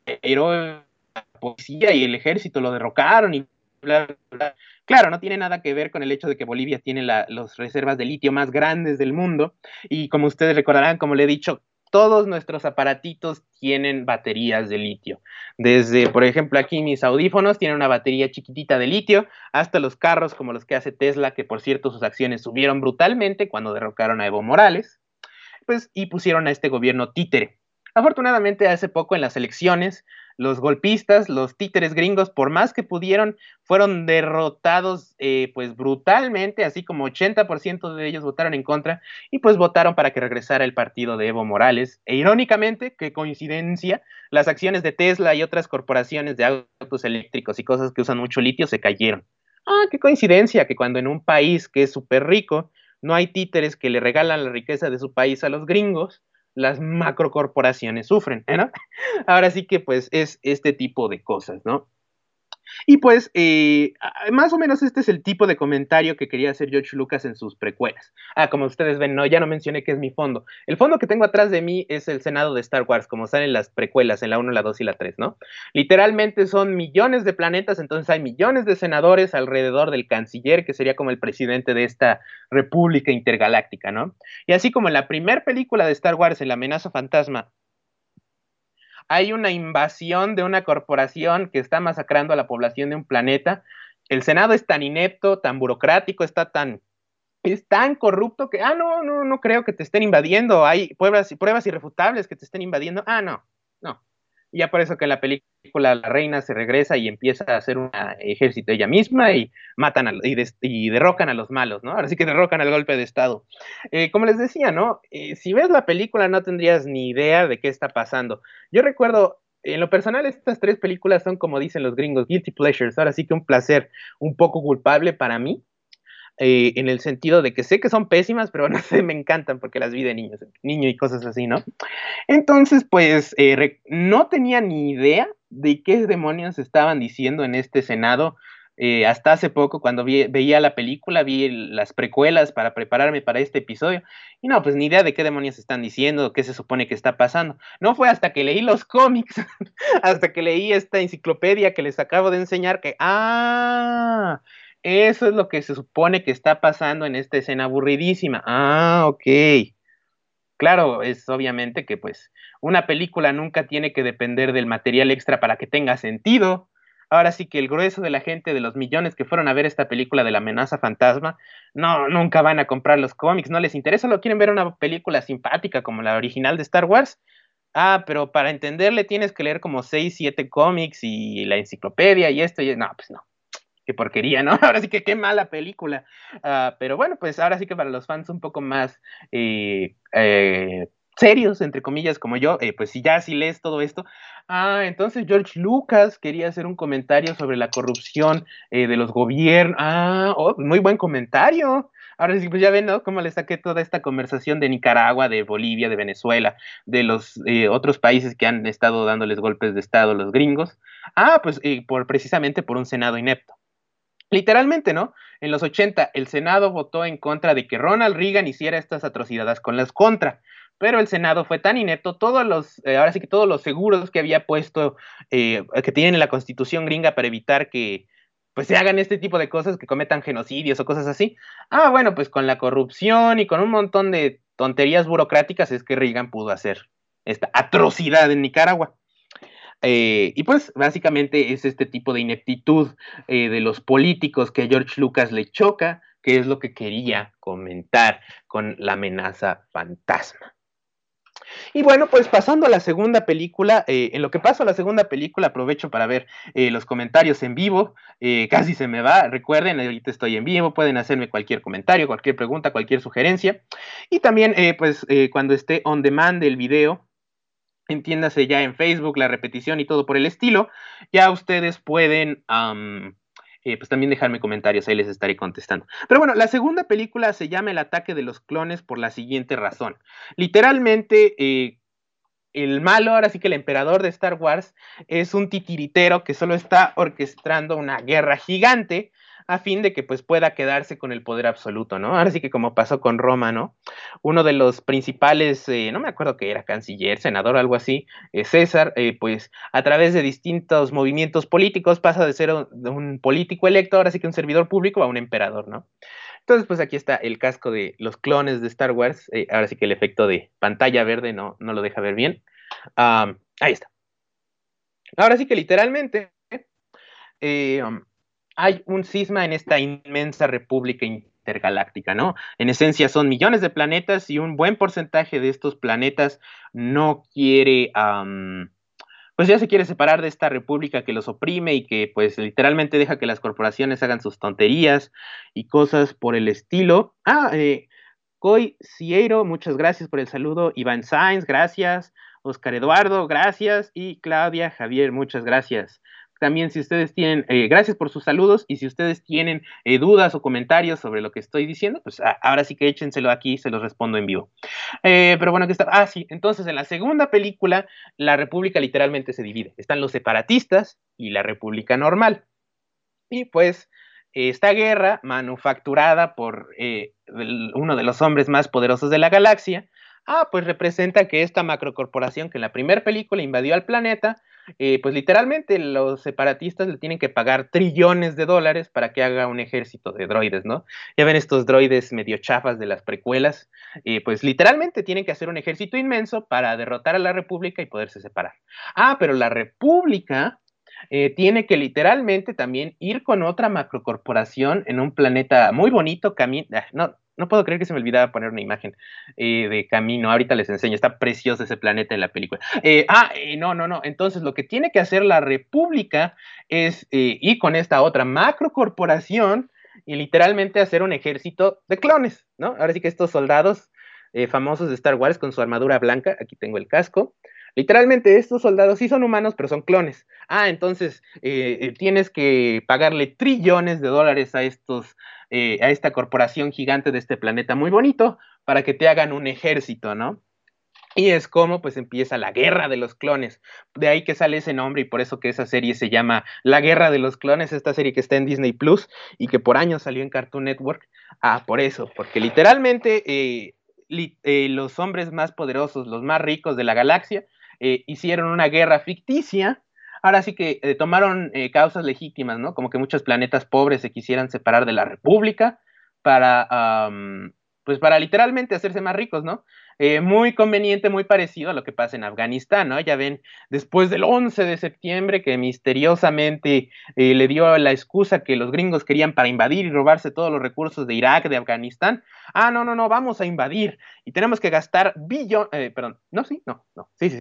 policía y el ejército lo derrocaron y bla, bla, Claro, no tiene nada que ver con el hecho de que Bolivia tiene las reservas de litio más grandes del mundo. Y como ustedes recordarán, como le he dicho, todos nuestros aparatitos tienen baterías de litio. Desde, por ejemplo, aquí mis audífonos tienen una batería chiquitita de litio, hasta los carros como los que hace Tesla, que por cierto sus acciones subieron brutalmente cuando derrocaron a Evo Morales, pues y pusieron a este gobierno títere. Afortunadamente, hace poco en las elecciones, los golpistas, los títeres gringos, por más que pudieron, fueron derrotados eh, pues brutalmente, así como 80% de ellos votaron en contra y pues votaron para que regresara el partido de Evo Morales. E irónicamente, qué coincidencia, las acciones de Tesla y otras corporaciones de autos eléctricos y cosas que usan mucho litio se cayeron. Ah, qué coincidencia que cuando en un país que es súper rico, no hay títeres que le regalan la riqueza de su país a los gringos, las macrocorporaciones sufren, ¿no? Ahora sí que pues es este tipo de cosas, ¿no? Y pues, eh, más o menos este es el tipo de comentario que quería hacer George Lucas en sus precuelas. Ah, como ustedes ven, no, ya no mencioné que es mi fondo. El fondo que tengo atrás de mí es el Senado de Star Wars, como salen las precuelas en la 1, la 2 y la 3, ¿no? Literalmente son millones de planetas, entonces hay millones de senadores alrededor del canciller, que sería como el presidente de esta república intergaláctica, ¿no? Y así como en la primera película de Star Wars, en la amenaza fantasma, hay una invasión de una corporación que está masacrando a la población de un planeta. El Senado es tan inepto, tan burocrático, está tan es tan corrupto que, ah, no, no, no creo que te estén invadiendo, hay pruebas, pruebas irrefutables que te estén invadiendo, ah, no, no, ya por eso que en la película la reina se regresa y empieza a hacer un ejército ella misma y matan y, derrocan a los malos, ¿no? Ahora sí que derrocan al golpe de Estado. Eh, como les decía, ¿no? Eh, si ves la película no tendrías ni idea de qué está pasando. Yo recuerdo en lo personal, estas tres películas son, como dicen los gringos, guilty pleasures. Ahora sí que un placer un poco culpable para mí. Eh, en el sentido de que sé que son pésimas, pero no sé, me encantan porque las vi de niños, niño y cosas así, ¿no? Entonces, pues eh, no tenía ni idea de qué demonios estaban diciendo en este Senado. Eh, hasta hace poco, cuando veía la película, vi las precuelas para prepararme para este episodio, y no, pues ni idea de qué demonios están diciendo, qué se supone que está pasando. No fue hasta que leí los cómics, hasta que leí esta enciclopedia que les acabo de enseñar, que, ah, eso es lo que se supone que está pasando en esta escena aburridísima. Ah, ok. Claro, es obviamente que pues una película nunca tiene que depender del material extra para que tenga sentido. Ahora sí que el grueso de la gente, de los millones que fueron a ver esta película de la amenaza fantasma, no, nunca van a comprar los cómics, no les interesa, solo quieren ver una película simpática como la original de Star Wars. Ah, pero para entenderle tienes que leer como 6, 7 cómics y la enciclopedia y esto y no, pues no. Qué porquería, ¿no? Ahora sí que qué mala película. Ah, pero bueno, pues ahora sí que para los fans un poco más eh, eh, serios, entre comillas, como yo, eh, pues si ya si lees todo esto. Ah, entonces George Lucas quería hacer un comentario sobre la corrupción de los gobiernos. Ah, oh, muy buen comentario. Ahora sí, pues ya ven, ¿no? Cómo le saqué toda esta conversación de Nicaragua, de Bolivia, de Venezuela, de los otros países que han estado dándoles golpes de Estado los gringos. Ah, pues por, precisamente por un Senado inepto. Literalmente, ¿no? En los 80 el Senado votó en contra de que Ronald Reagan hiciera estas atrocidades con las contra, pero el Senado fue tan inepto, todos los, eh, ahora sí que todos los seguros que había puesto, eh, que tienen en la constitución gringa para evitar que pues se hagan este tipo de cosas, que cometan genocidios o cosas así. Ah, bueno, pues con la corrupción y con un montón de tonterías burocráticas es que Reagan pudo hacer esta atrocidad en Nicaragua. Eh, y pues básicamente es este tipo de ineptitud eh, de los políticos que a George Lucas le choca, que es lo que quería comentar con la amenaza fantasma. Y bueno, pues pasando a la segunda película, eh, en lo que paso a la segunda película aprovecho para ver los comentarios en vivo, casi se me va, recuerden, ahorita estoy en vivo, pueden hacerme cualquier comentario, cualquier pregunta, cualquier sugerencia. Y también, pues cuando esté on demand el video, entiéndase ya en Facebook, la repetición y todo por el estilo, ya ustedes pueden eh, pues también dejarme comentarios, ahí les estaré contestando. Pero bueno, la segunda película se llama El ataque de los clones por la siguiente razón. Literalmente, eh, el malo, ahora sí que el emperador de Star Wars, es un titiritero que solo está orquestando una guerra gigante a fin de que pues pueda quedarse con el poder absoluto, ¿no? Ahora sí que como pasó con Roma, ¿no? Uno de los principales, eh, no me acuerdo que era canciller, senador, algo así, eh, César, eh, pues a través de distintos movimientos políticos pasa de ser un, político electo, ahora sí que un servidor público, a un emperador, ¿no? Entonces, pues aquí está el casco de los clones de Star Wars. ahora sí que el efecto de pantalla verde no, no lo deja ver bien. ahí está. Ahora sí que literalmente hay un cisma en esta inmensa república intergaláctica, ¿no? En esencia son millones de planetas y un buen porcentaje de estos planetas no quiere, pues ya se quiere separar de esta república que los oprime y que pues literalmente deja que las corporaciones hagan sus tonterías y cosas por el estilo. Ah, eh, Coy Cieiro, muchas gracias por el saludo. Iván Sainz, gracias. Oscar Eduardo, gracias. Y Claudia Javier, muchas gracias. También si ustedes tienen, eh, gracias por sus saludos y si ustedes tienen eh, dudas o comentarios sobre lo que estoy diciendo, pues ahora sí que échenselo aquí, se los respondo en vivo. Eh, pero bueno, que está, ah, sí, entonces en la segunda película la república literalmente se divide. Están los separatistas y la república normal. Y pues esta guerra, manufacturada por uno de los hombres más poderosos de la galaxia, ah, pues representa que esta macrocorporación que en la primera película invadió al planeta, eh, pues literalmente los separatistas le tienen que pagar trillones de dólares para que haga un ejército de droides, ¿no? Ya ven estos droides medio chafas de las precuelas, eh, pues literalmente tienen que hacer un ejército inmenso para derrotar a la República y poderse separar. Ah, pero la República eh, tiene que literalmente también ir con otra macrocorporación en un planeta muy bonito, camino, ah, no, no puedo creer que se me olvidaba poner una imagen eh, de camino. Ahorita les enseño. Está precioso ese planeta en la película. Eh, ah, eh, no, no, no. Entonces, lo que tiene que hacer la República es ir con esta otra macrocorporación y literalmente hacer un ejército de clones, ¿no? Ahora sí que estos soldados famosos de Star Wars con su armadura blanca, aquí tengo el casco. Literalmente estos soldados sí son humanos, pero son clones. Ah, entonces tienes que pagarle trillones de dólares a estos eh, a esta corporación gigante de este planeta muy bonito para que te hagan un ejército, ¿no? Y es como pues empieza la guerra de los clones. De ahí que sale ese nombre y por eso que esa serie se llama La Guerra de los Clones, esta serie que está en Disney Plus y que por años salió en Cartoon Network. Ah, por eso, porque literalmente eh, eh, los hombres más poderosos, los más ricos de la galaxia, hicieron una guerra ficticia ahora sí que eh, tomaron eh, causas legítimas, ¿no? Como que muchos planetas pobres se quisieran separar de la República para, pues para literalmente hacerse más ricos, ¿no? Eh, muy conveniente, muy parecido a lo que pasa en Afganistán, ¿no? Ya ven, después del 11 de septiembre, que misteriosamente le dio la excusa que los gringos querían para invadir y robarse todos los recursos de Irak, de Afganistán. Ah, no, no, no, vamos a invadir y tenemos que gastar billón, perdón, no, sí, no, no, sí, sí,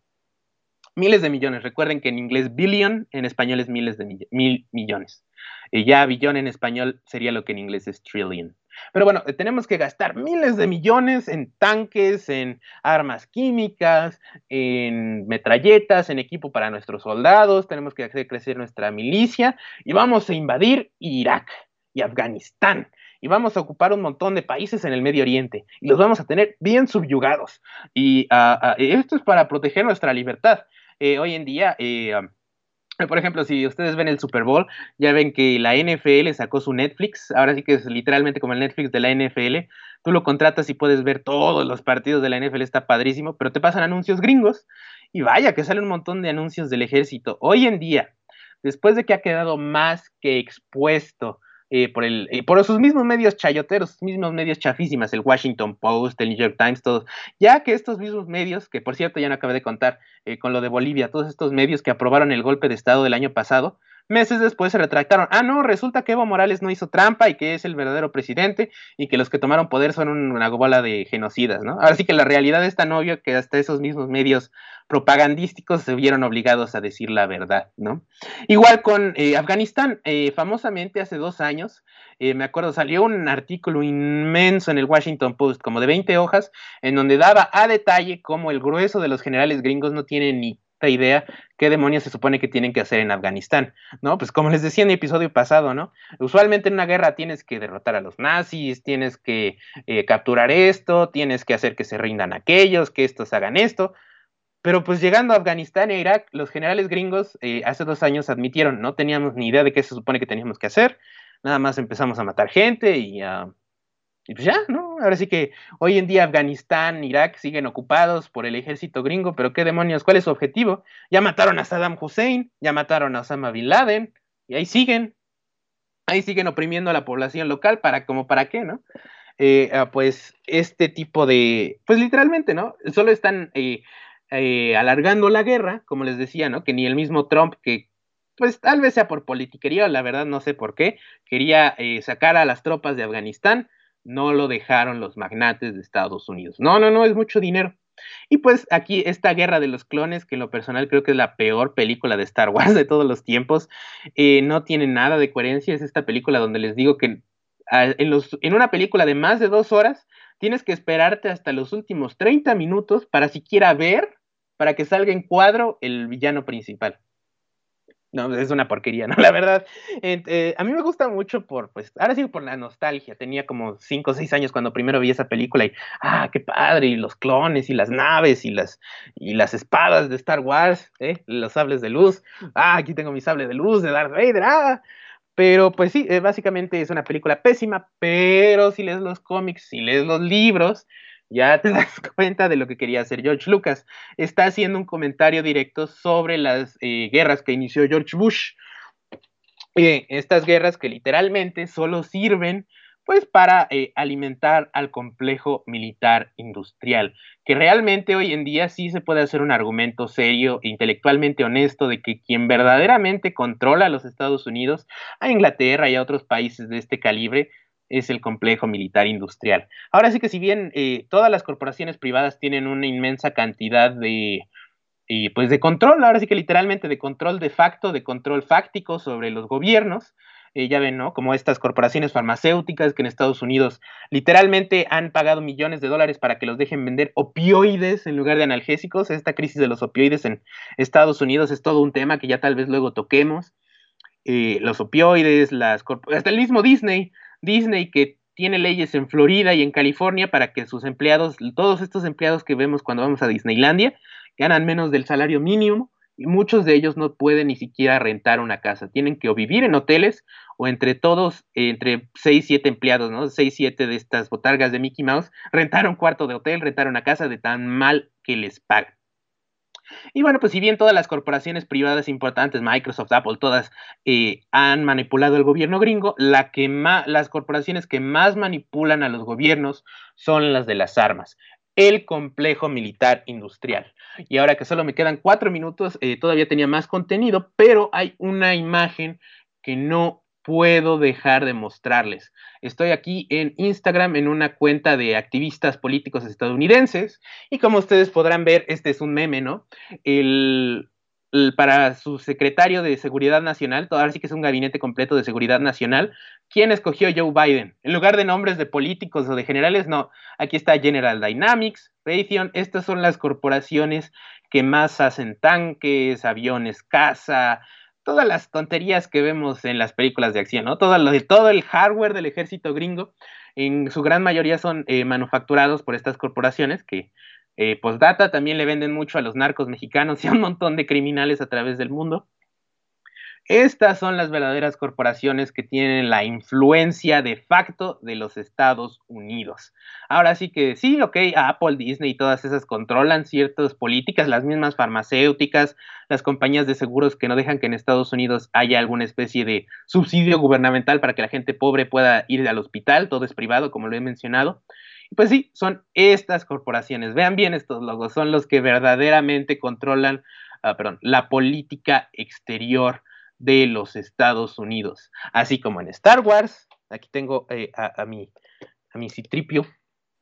Miles de millones. Recuerden que en inglés billion, en español es miles de mil millones. Y ya billón en español sería lo que en inglés es trillion. Pero bueno, tenemos que gastar miles de millones en tanques, en armas químicas, en metralletas, en equipo para nuestros soldados, tenemos que hacer crecer nuestra milicia y vamos a invadir Irak y Afganistán y vamos a ocupar un montón de países en el Medio Oriente y los vamos a tener bien subyugados. Y ah, ah, esto es para proteger nuestra libertad. Eh, hoy en día, eh, por ejemplo, si ustedes ven el Super Bowl, ya ven que la NFL sacó su Netflix, ahora sí que es literalmente como el Netflix de la NFL, tú lo contratas y puedes ver todos los partidos de la NFL, está padrísimo, pero te pasan anuncios gringos y vaya que salen un montón de anuncios del ejército. Hoy en día, después de que ha quedado más que expuesto eh, por, el, eh, por sus mismos medios chayoteros, sus mismos medios chafísimas, el Washington Post, el New York Times, todos, ya que estos mismos medios, que por cierto ya no acabé de contar eh, con lo de Bolivia, todos estos medios que aprobaron el golpe de Estado del año pasado, Meses después se retractaron. Ah, no, resulta que Evo Morales no hizo trampa y que es el verdadero presidente y que los que tomaron poder son una bola de genocidas, ¿no? Ahora sí que la realidad es tan obvia que hasta esos mismos medios propagandísticos se vieron obligados a decir la verdad, ¿no? Igual con eh, Afganistán, eh, famosamente hace dos años, eh, me acuerdo, salió un artículo inmenso en el Washington Post, como de 20 hojas, en donde daba a detalle cómo el grueso de los generales gringos no tiene ni idea qué demonios se supone que tienen que hacer en Afganistán, ¿no? Pues como les decía en el episodio pasado, ¿no? Usualmente en una guerra tienes que derrotar a los nazis, tienes que eh, capturar esto, tienes que hacer que se rindan aquellos, que estos hagan esto. Pero pues llegando a Afganistán e Irak, los generales gringos eh, hace dos años admitieron, no teníamos ni idea de qué se supone que teníamos que hacer, nada más empezamos a matar gente y a y pues ya, ¿no? Ahora sí que hoy en día Afganistán, Irak siguen ocupados por el ejército gringo, pero qué demonios, ¿cuál es su objetivo? Ya mataron a Saddam Hussein, ya mataron a Osama Bin Laden, y ahí siguen, ahí siguen oprimiendo a la población local, para como para qué, ¿no? Eh, ah, pues este tipo de, pues literalmente, ¿no? Solo están eh, eh, alargando la guerra, como les decía, ¿no? Que ni el mismo Trump, que pues tal vez sea por politiquería, la verdad no sé por qué, quería sacar a las tropas de Afganistán, no lo dejaron los magnates de Estados Unidos. No, no, no, es mucho dinero. Y pues aquí esta guerra de los clones, que en lo personal creo que es la peor película de Star Wars de todos los tiempos, eh, no tiene nada de coherencia. Es esta película donde les digo que ah, en, los, en una película de más de dos horas tienes que esperarte hasta los últimos 30 minutos para siquiera ver, para que salga en cuadro el villano principal. No, es una porquería, ¿no? La verdad, eh, a mí me gusta mucho por, pues, ahora sí por la nostalgia. Tenía como 5 o 6 años cuando primero vi esa película y, ah, qué padre, y los clones y las naves y las, y las espadas de Star Wars, ¿eh? Los sables de luz. Ah, aquí tengo mi sable de luz de Darth Vader, ah. Pero pues sí, eh, básicamente es una película pésima, pero si lees los cómics, si lees los libros, ya te das cuenta de lo que quería hacer George Lucas. Está haciendo un comentario directo sobre las eh, guerras que inició George Bush. Eh, estas guerras que literalmente solo sirven pues para eh, alimentar al complejo militar industrial, que realmente hoy en día sí se puede hacer un argumento serio e intelectualmente honesto de que quien verdaderamente controla a los Estados Unidos, a Inglaterra y a otros países de este calibre, es el complejo militar industrial. Ahora sí que si bien eh, todas las corporaciones privadas tienen una inmensa cantidad de, eh, pues de control, ahora sí que literalmente de control de facto, de control fáctico sobre los gobiernos, eh, ya ven, ¿no? Como estas corporaciones farmacéuticas que en Estados Unidos literalmente han pagado millones de dólares para que los dejen vender opioides en lugar de analgésicos. Esta crisis de los opioides en Estados Unidos es todo un tema que ya tal vez luego toquemos. los opioides, las hasta el mismo Disney Disney que tiene leyes en Florida y en California para que sus empleados, todos estos empleados que vemos cuando vamos a Disneylandia, ganan menos del salario mínimo y muchos de ellos no pueden ni siquiera rentar una casa. Tienen que o vivir en hoteles o entre todos, entre 6, 7 empleados, ¿no? 6, 7 de estas botargas de Mickey Mouse, rentar un cuarto de hotel, rentar una casa de tan mal que les pagan. Y bueno, pues si bien todas las corporaciones privadas importantes, Microsoft, Apple, todas eh, han manipulado el gobierno gringo, la que las corporaciones que más manipulan a los gobiernos son las de las armas el complejo militar industrial. Y ahora que solo me quedan cuatro minutos, eh, todavía tenía más contenido, pero hay una imagen que no puedo dejar de mostrarles. Estoy aquí en Instagram en una cuenta de activistas políticos estadounidenses y como ustedes podrán ver, este es un meme, ¿no? El, para su secretario de Seguridad Nacional, ahora sí que es un gabinete completo de Seguridad Nacional, ¿quién escogió Joe Biden? En lugar de nombres de políticos o de generales, no, aquí está General Dynamics, Raytheon, estas son las corporaciones que más hacen tanques, aviones, caza, todas las tonterías que vemos en las películas de acción, ¿no? Todo, lo, todo el hardware del ejército gringo, en su gran mayoría son eh, manufacturados por estas corporaciones que eh, postdata también le venden mucho a los narcos mexicanos y a un montón de criminales a través del mundo. Estas son las verdaderas corporaciones que tienen la influencia de facto de los Estados Unidos. Ahora sí que sí, ok, Apple, Disney y todas esas controlan ciertas políticas, las mismas farmacéuticas, las compañías de seguros que no dejan que en Estados Unidos haya alguna especie de subsidio gubernamental para que la gente pobre pueda ir al hospital, todo es privado, como lo he mencionado. Pues sí, son estas corporaciones. Vean bien estos logos, son los que verdaderamente controlan, ah, perdón, la política exterior de los Estados Unidos. Así como en Star Wars, aquí tengo eh, a, mi, a mi Citripio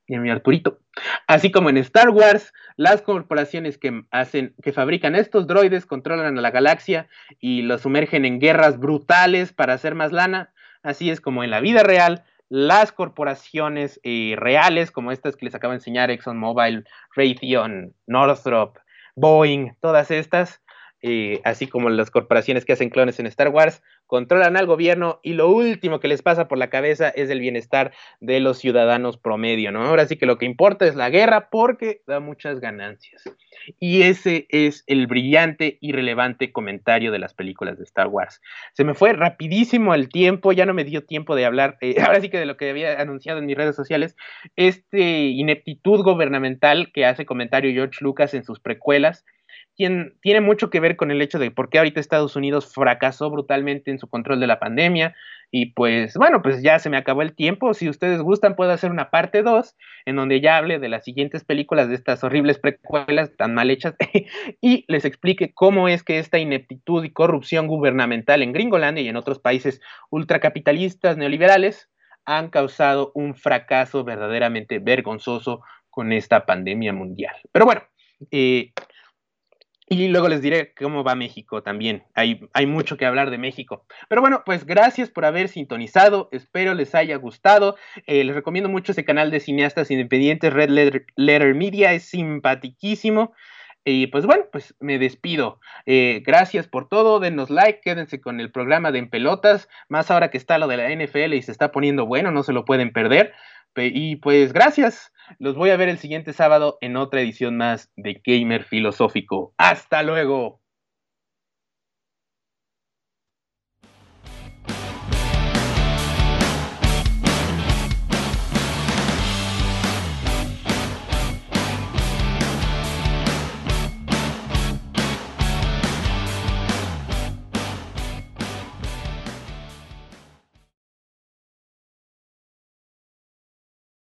y a mi Arturito. Así como en Star Wars, las corporaciones que hacen, que fabrican estos droides controlan a la galaxia y los sumergen en guerras brutales para hacer más lana. Así es como en la vida real, las corporaciones eh, reales, como estas que les acabo de enseñar, ExxonMobil, Raytheon, Northrop, Boeing, todas estas, eh, así como las corporaciones que hacen clones en Star Wars, controlan al gobierno y lo último que les pasa por la cabeza es el bienestar de los ciudadanos promedio, ¿no? Ahora sí que lo que importa es la guerra porque da muchas ganancias. Y ese es el brillante y relevante comentario de las películas de Star Wars. Se me fue rapidísimo el tiempo, ya no me dio tiempo de hablar, eh, ahora sí que de lo que había anunciado en mis redes sociales, este ineptitud gubernamental que hace comentario George Lucas en sus precuelas tiene mucho que ver con el hecho de por qué ahorita Estados Unidos fracasó brutalmente en su control de la pandemia. Y pues bueno, pues ya se me acabó el tiempo. Si ustedes gustan, puedo hacer una parte 2 en donde ya hable de las siguientes películas de estas horribles precuelas tan mal hechas y les explique cómo es que esta ineptitud y corrupción gubernamental en Gringolandia y en otros países ultracapitalistas neoliberales han causado un fracaso verdaderamente vergonzoso con esta pandemia mundial. Pero bueno, eh, y luego les diré cómo va México también. Hay, hay mucho que hablar de México. Pero bueno, pues gracias por haber sintonizado. Espero les haya gustado. Eh, les recomiendo mucho ese canal de cineastas independientes, Red Letter, Media. Es simpaticísimo. Y pues bueno, pues me despido. Eh, gracias por todo. Denos like. Quédense con el programa de En Pelotas. Más ahora que está lo de la NFL y se está poniendo bueno. No se lo pueden perder. Y pues gracias. Los voy a ver el siguiente sábado en otra edición más de Gamer Filosófico. Hasta luego.